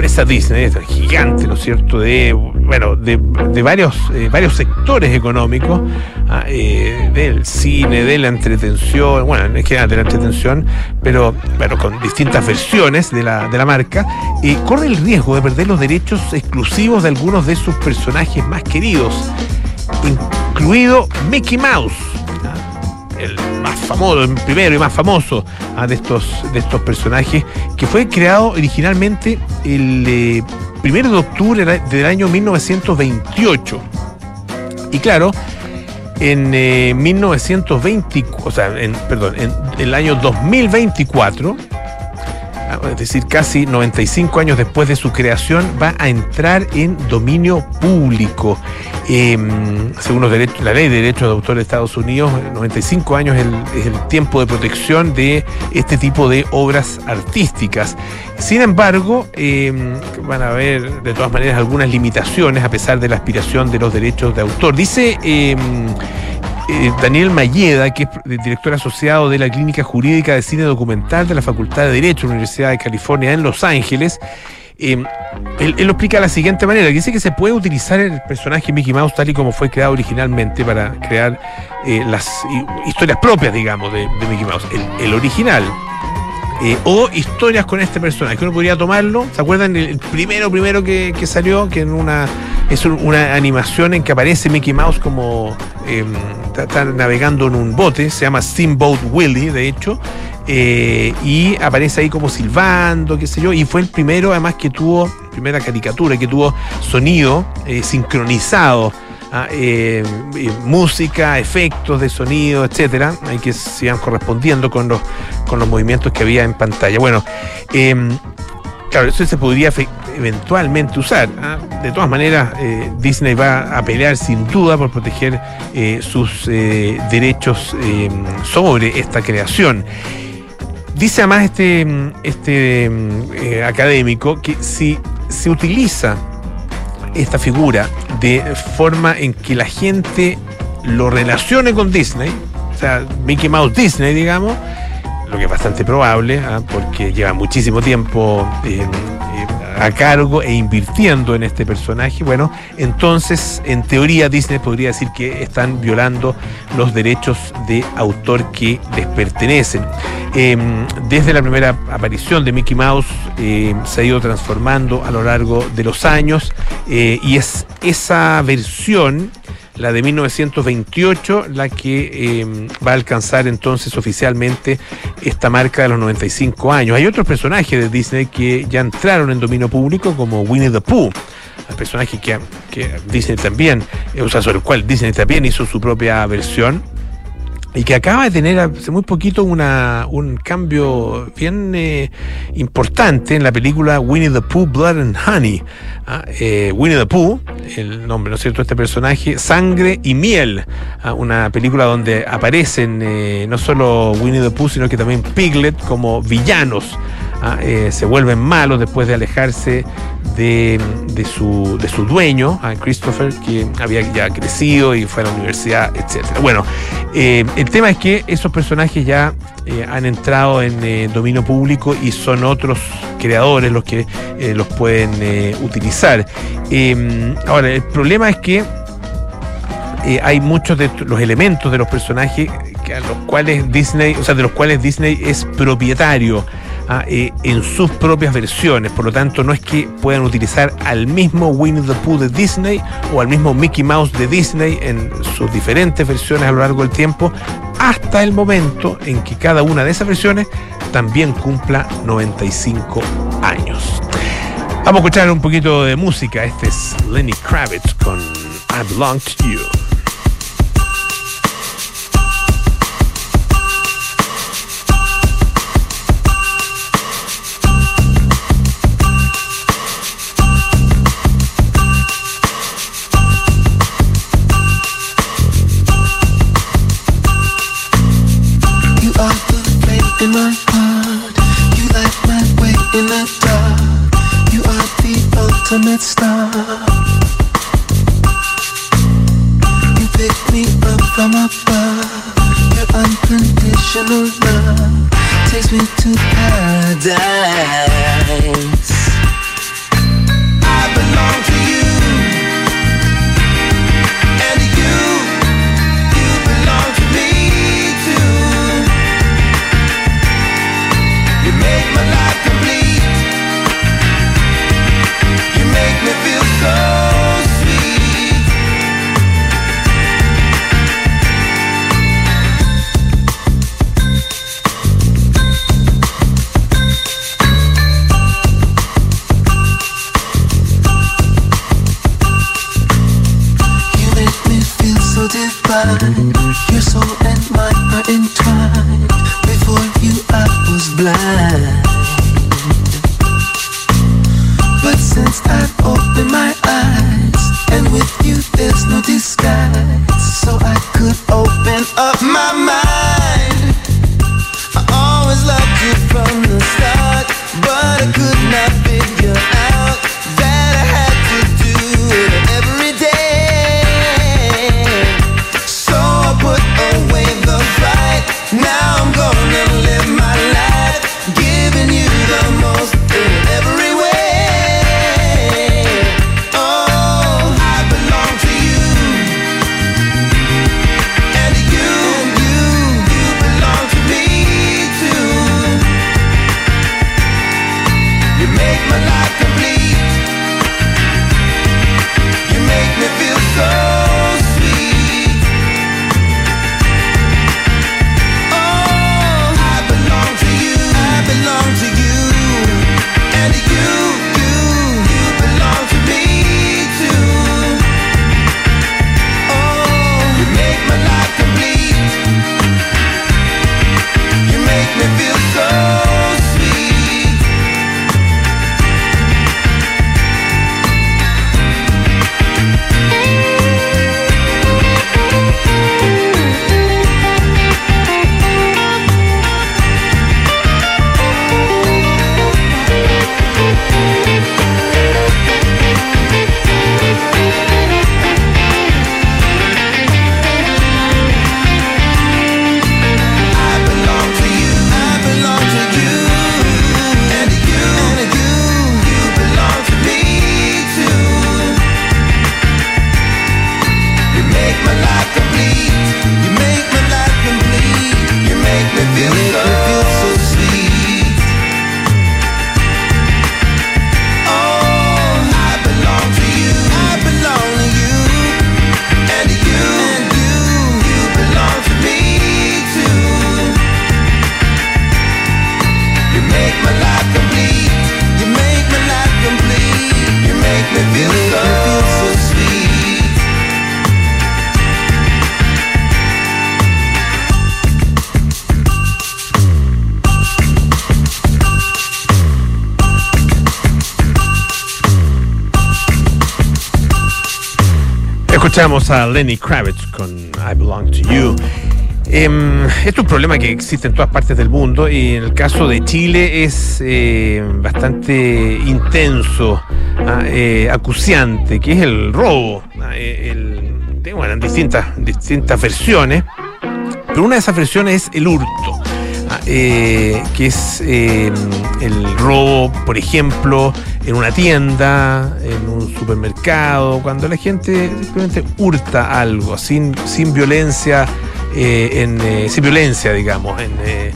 empresa Disney, es gigante, ¿no es cierto?, de, bueno, de, de varios, eh, varios sectores económicos, ah, eh, del cine, de la entretención, bueno, en general de la entretención, pero bueno, con distintas versiones de la, de la marca, corre el riesgo de perder los derechos exclusivos de algunos de sus personajes más queridos, incluido Mickey Mouse el más famoso, el primero y más famoso ah, de, estos, de estos personajes, que fue creado originalmente el eh, primero de octubre del año 1928. Y claro, en eh, 1924, o sea, en, perdón, en el año 2024, ah, es decir, casi 95 años después de su creación, va a entrar en dominio público. Eh, según los derechos, la ley de derechos de autor de Estados Unidos, 95 años es el, tiempo de protección de este tipo de obras artísticas. Sin embargo, eh, van a haber de todas maneras algunas limitaciones a pesar de la aspiración de los derechos de autor. Dice eh, eh, Daniel Mayeda, que es director asociado de la Clínica Jurídica de Cine Documental de la Facultad de Derecho de la Universidad de California en Los Ángeles. Eh, él, lo explica de la siguiente manera, dice que se puede utilizar el personaje Mickey Mouse tal y como fue creado originalmente para crear eh, las hi- historias propias, digamos, de, Mickey Mouse. El, original, o historias con este personaje. Uno podría tomarlo. ¿Se acuerdan el, primero, primero que salió? Que en una es un- una animación en que aparece Mickey Mouse como está, está navegando en un bote. Se llama Steamboat Willie, de hecho. eh, y aparece ahí como silbando, qué sé yo. Y fue el primero, además, que tuvo, primera caricatura, que tuvo sonido eh, sincronizado. ah, eh, música, efectos de sonido, etcétera, hay que se iban correspondiendo con los, con los movimientos que había en pantalla. Bueno, em, claro, eso se podría eventualmente usar. ¿ah? De todas maneras, eh, Disney va a pelear sin duda por proteger eh, sus eh, derechos em, sobre esta creación. Dice además este, este em, académico que si se utiliza esta figura de forma en que la gente lo relacione con Disney, o sea, Mickey Mouse Disney, digamos, lo que es bastante probable, ¿ah? porque lleva muchísimo tiempo eh, eh, a cargo e invirtiendo en este personaje, bueno, entonces en teoría Disney podría decir que están violando los derechos de autor que les pertenecen. Eh, desde la primera aparición de Mickey Mouse eh, se ha ido transformando a lo largo de los años eh, y es esa versión la de 1928, la que eh, va a alcanzar entonces oficialmente esta marca de los 95 años. Hay otros personajes de Disney que ya entraron en dominio público, como Winnie the Pooh, personaje que, que Disney también, eh, o sea, sobre el cual Disney también hizo su propia versión. Y que acaba de tener hace muy poquito una, un cambio bien eh, importante en la película Winnie the Pooh, Blood and Honey. Ah, eh, Winnie the Pooh, el nombre, ¿no es cierto?, este personaje, Sangre y Miel. Ah, una película donde aparecen eh, no solo Winnie the Pooh, sino que también Piglet como villanos. Ah, eh, se vuelven malos después de alejarse de, de su, de su dueño, Christopher, que había ya crecido y fue a la universidad, etcétera. Bueno, eh, el tema es que esos personajes ya eh, han entrado en dominio público y son otros creadores los que los pueden utilizar. Eh, ahora, el problema es que hay muchos de los elementos de los personajes a los cuales Disney, o sea, de los cuales Disney es propietario ah, eh, en sus propias versiones. Por lo tanto, no es que puedan utilizar al mismo Winnie the Pooh de Disney o al mismo Mickey Mouse de Disney en sus diferentes versiones a lo largo del tiempo, hasta el momento en que cada una de esas versiones también cumpla 95 años. Vamos a escuchar un poquito de música. Este es Lenny Kravitz con I Belong to You. You ultimate star. You pick me up from above. Your unconditional love takes me to paradise. You make my life complete. Escuchamos a Lenny Kravitz con I Belong to You. Esto es un problema que existe en todas partes del mundo y en el caso de Chile es eh, bastante intenso, ah, eh, acuciante, que es el robo. ah, eh, el- de- bueno, en distintas, distintas versiones, pero una de esas versiones es el hurto. ah, eh, que es eh, el robo, por ejemplo, en una tienda, en un supermercado, cuando la gente simplemente hurta algo sin, sin violencia, eh, en, eh, sin violencia, digamos, en, eh,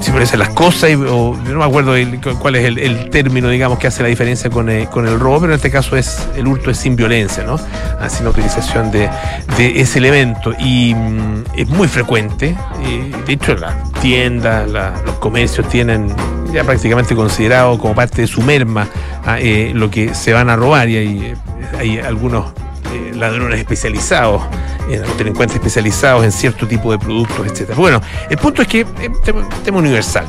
el- sin violencia en las cosas, y- o, no me acuerdo el- cuál es el, el término, digamos, que hace la diferencia con, eh, con el robo, pero en este caso es el hurto es sin violencia, ¿no? Ah, sin utilización de, de ese elemento. Y mm, es muy frecuente. eh, de hecho, las tiendas, la- los comercios tienen ya prácticamente considerado como parte de su merma ah, eh, lo que se van a robar y hay, eh, hay algunos eh, ladrones especializados, eh, los delincuentes especializados en cierto tipo de productos, etcétera. Bueno, el punto es que es un tema, tema universal.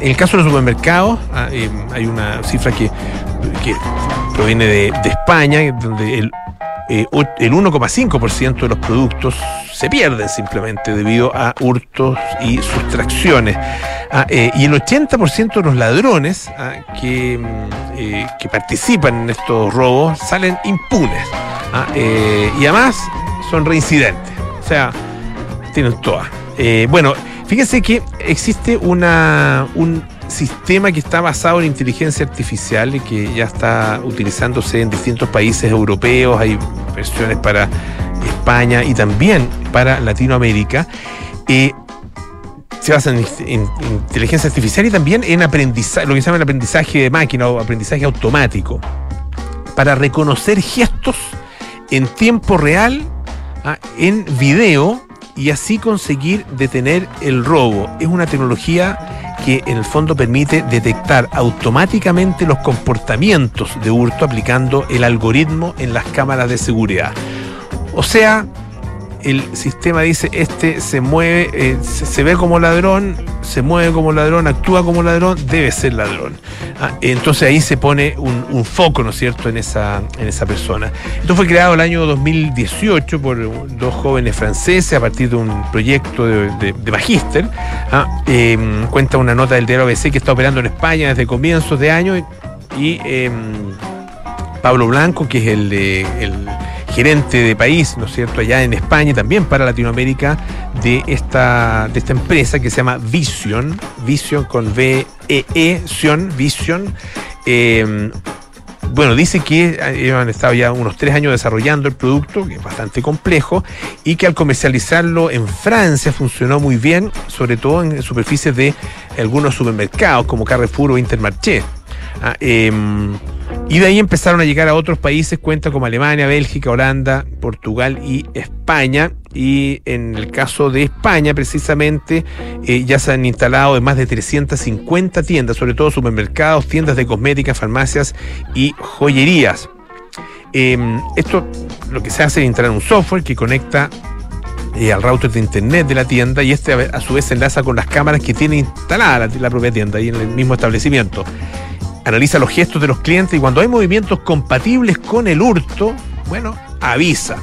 En el caso de los supermercados, ah, eh, hay una cifra que, que proviene de España, donde el, eh, el 1,5% de los productos se pierden simplemente debido a hurtos y sustracciones. Ah, eh, y el 80% de los ladrones ah, que, mm, eh, que participan en estos robos salen impunes. Ah, y además son reincidentes. O sea, tienen todas. Bueno, fíjense que existe una, un sistema que está basado en inteligencia artificial y que ya está utilizándose en distintos países europeos. Hay versiones para España y también para Latinoamérica. Eh, se basa en, en inteligencia artificial y también en aprendizaje, lo que se llama el aprendizaje de máquina o aprendizaje automático, para reconocer gestos en tiempo real ah, en video y así conseguir detener el robo. Es una tecnología que en el fondo permite detectar automáticamente los comportamientos de hurto aplicando el algoritmo en las cámaras de seguridad. O sea, el sistema dice, este se mueve, eh, se, ve como ladrón, se mueve como ladrón, actúa como ladrón, debe ser ladrón. Ah, entonces ahí se pone un, foco, ¿no es cierto?, en esa, en esa persona. Esto fue creado el año 2018 por dos jóvenes franceses a partir de un proyecto de, de-. Ah, eh, cuenta una nota del diario ABC que está operando en España desde comienzos de año y, eh, Pablo Blanco, que es el, el gerente de país, ¿no es cierto?, allá en España también para Latinoamérica de esta, de esta empresa que se llama Vision, Vision con V-E-E, Sion, Vision. Eh, bueno, dice que ellos han estado ya unos tres años desarrollando el producto, que es bastante complejo, y que al comercializarlo en Francia funcionó muy bien, sobre todo en superficies de algunos supermercados como Carrefour o Intermarché. Ah, em, y de ahí empezaron a llegar a otros países, cuenta como Alemania, Bélgica, Holanda, Portugal y España. Y en el caso de España, precisamente, eh, ya se han instalado en más de 350 tiendas, sobre todo supermercados, tiendas de cosméticas, farmacias y joyerías. Em, esto lo que se hace es instalar un software que conecta eh, al router de internet de la tienda y este a, su vez se enlaza con las cámaras que tiene instalada la, la propia tienda ahí en el mismo establecimiento. Analiza los gestos de los clientes y cuando hay movimientos compatibles con el hurto, bueno, avisa.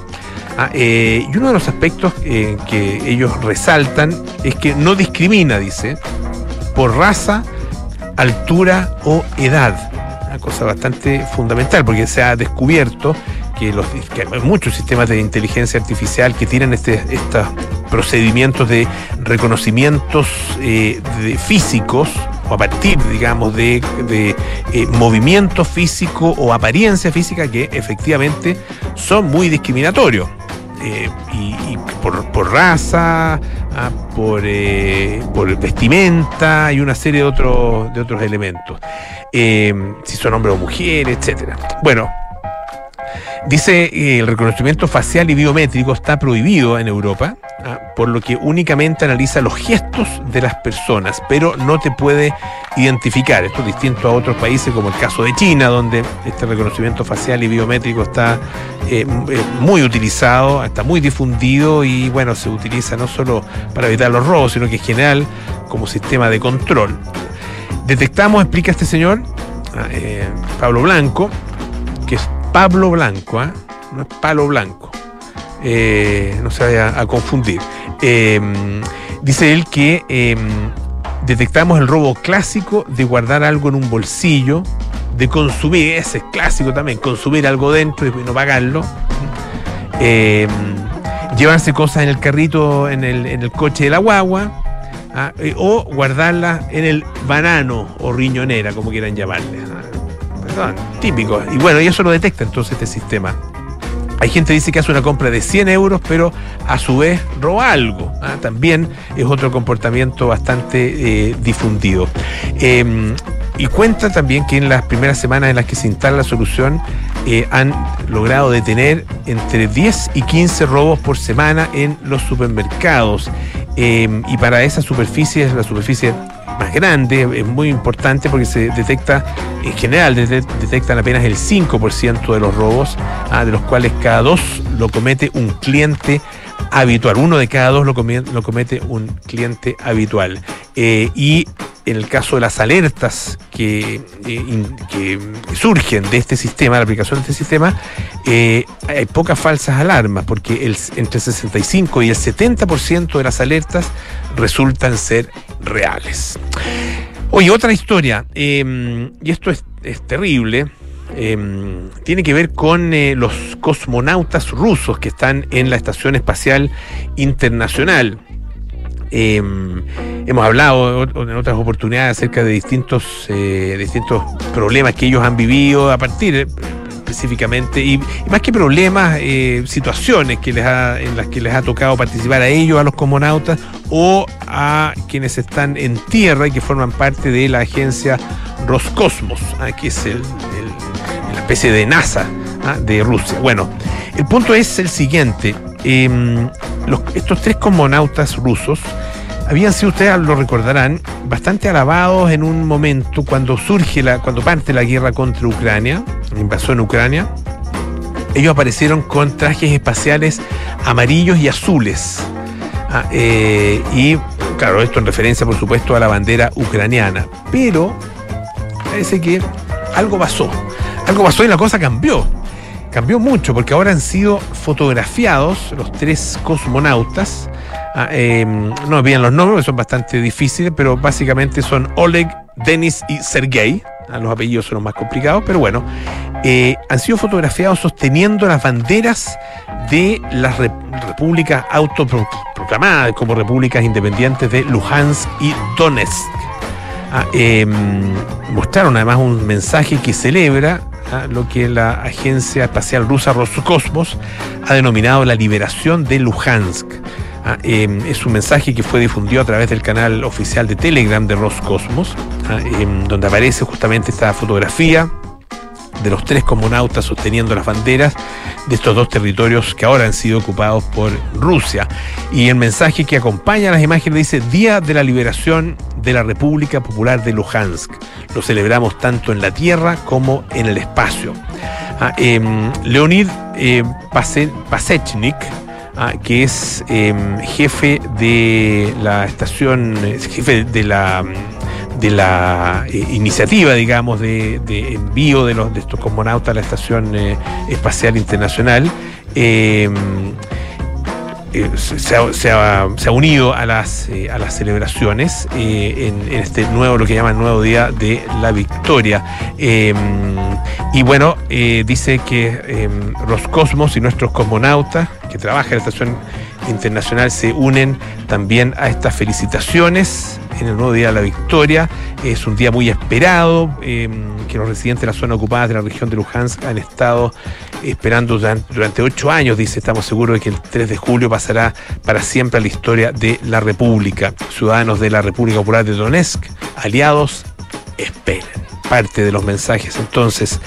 Ah, eh, y uno de los aspectos eh, que ellos resaltan es que no discrimina, dice, por raza, altura o edad. Una cosa bastante fundamental porque se ha descubierto que, hay muchos sistemas de inteligencia artificial que tienen este, estos procedimientos de reconocimientos eh, de físicos o a partir, digamos, de, de eh, movimiento físico o apariencia física que efectivamente son muy discriminatorios. Eh, y, por, por raza, ah, por, eh, por vestimenta y una serie de otros, de otros elementos. Eh, si son hombres o mujeres, etcétera. Bueno, dice que el reconocimiento facial y biométrico está prohibido en Europa, ah, por lo que únicamente analiza los gestos de las personas, pero no te puede identificar. Esto es distinto a otros países como el caso de China, donde este reconocimiento facial y biométrico está eh, eh, muy utilizado, está muy difundido y bueno, se utiliza no solo para evitar los robos, sino que en general como sistema de control. Detectamos, explica este señor, ah, eh, Pablo Blanco, que es Pablo Blanco, ¿ah? no es palo blanco. Eh, no se vaya a confundir. Eh, dice él que eh, detectamos el robo clásico de guardar algo en un bolsillo, de consumir, ese es clásico también, consumir algo dentro y no pagarlo. Eh, llevarse cosas en el carrito, en el, en el coche de la guagua, ah, eh, o guardarlas en el banano o riñonera, como quieran llamarle. ah. Perdón, típico. Y bueno, y eso lo detecta entonces este sistema. Hay gente que dice que hace una compra de 100 euros, pero a su vez roba algo. ah, También es otro comportamiento bastante eh, difundido. Eh, y cuenta también que en las primeras semanas en las que se instala la solución eh, han logrado detener entre 10 y 15 robos por semana en los supermercados. Eh, y para esas superficies, la superficie más grande, es muy importante porque se detecta, en general, dete- detectan apenas el 5% de los robos, ah, de los cuales cada dos lo comete un cliente habitual. Uno de cada dos lo comete un cliente habitual. Eh, y en el caso de las alertas que, eh, surgen de este sistema, la aplicación de este sistema, eh, hay pocas falsas alarmas, porque entre el 65 y el 70% de las alertas resultan ser reales. Oye, otra historia, eh, y esto es, es terrible, eh, tiene que ver con eh, los cosmonautas rusos que están en la Estación Espacial Internacional. Eh, hemos hablado en otras oportunidades acerca de distintos, eh, distintos problemas que ellos han vivido a partir eh, específicamente y, más que problemas, eh, situaciones que les ha, en las que les ha tocado participar a ellos, a los cosmonautas o a quienes están en tierra y que forman parte de la agencia Roscosmos, ah, que es la especie de NASA ah, de Rusia. Bueno, el punto es el siguiente. em, los- estos tres cosmonautas rusos habían sido, ustedes lo recordarán, bastante alabados en un momento cuando surge la, cuando parte la guerra contra Ucrania, la invasión a Ucrania. Ellos aparecieron con trajes espaciales amarillos y azules. Ah, eh, y claro, esto en referencia, por supuesto, a la bandera ucraniana. Pero parece que algo pasó. Algo pasó y la cosa cambió. Cambió mucho porque ahora han sido fotografiados los tres cosmonautas. Ah, eh, no me piden los nombres, son bastante difíciles, pero básicamente son Oleg, Denis y Sergei. Ah, los apellidos son los más complicados, pero bueno. eh, han sido fotografiados sosteniendo las banderas de las re- repúblicas autoproclamadas como repúblicas independientes de Luhansk y Donetsk. Ah, eh, mostraron además un mensaje que celebra ah, lo que la Agencia Espacial Rusa Roscosmos ha denominado la liberación de Luhansk. Ah, eh, es un mensaje que fue difundido a través del canal oficial de Telegram de Roscosmos, ah, eh, donde aparece justamente esta fotografía de los tres cosmonautas sosteniendo las banderas de estos dos territorios que ahora han sido ocupados por Rusia. Y el mensaje que acompaña las imágenes dice Día de la Liberación de la República Popular de Luhansk. Lo celebramos tanto en la tierra como en el espacio. Ah, em, Leonid eh, Pase- Pasechnik, ah, que es em, jefe de la estación, eh, jefe de la de la eh, iniciativa, digamos, de, de envío de, los, de estos cosmonautas a la Estación eh, Espacial Internacional, eh, se, ha, unido a las, eh, celebraciones eh, en, este nuevo, lo que llaman nuevo Día de la Victoria. Eh, y bueno, dice que eh, Roscosmos y nuestros cosmonautas que trabajan en la Estación Internacional se unen también a estas felicitaciones en el nuevo Día de la Victoria. Es un día muy esperado, eh, que los residentes de la zona ocupada de la región de Luhansk han estado esperando duran- durante ocho años. Dice, estamos seguros de que el 3 de julio pasará para siempre a la historia de la República. Ciudadanos de la República Popular de Donetsk, aliados, esperen. Parte de los mensajes entonces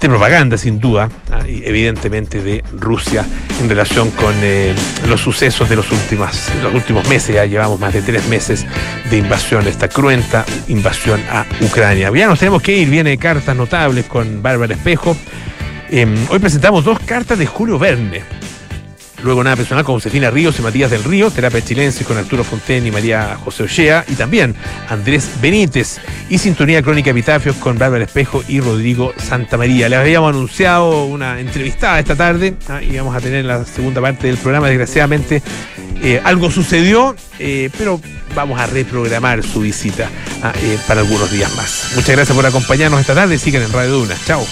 de propaganda, sin duda, ah, evidentemente de Rusia en relación con eh, los sucesos de los, últimos, los últimos meses. Ya llevamos más de tres meses de invasión, esta cruenta invasión a Ucrania. Ya nos tenemos que ir, viene cartas notables con Bárbara Espejo. Eh, hoy presentamos dos cartas de Julio Verne. Luego nada personal con Josefina Ríos y Matías del Río, Terapia Chilense con Arturo Fonten y María José Ochea, y también Andrés Benítez, y Sintonía Crónica Epitafios con Bárbara Espejo y Rodrigo Santa María. Les habíamos anunciado una entrevistada esta tarde, ah, y vamos a tener la segunda parte del programa, desgraciadamente. eh, algo sucedió, eh, pero vamos a reprogramar su visita ah, eh, para algunos días más. Muchas gracias por acompañarnos esta tarde. Sigan en Radio Duna. Chao.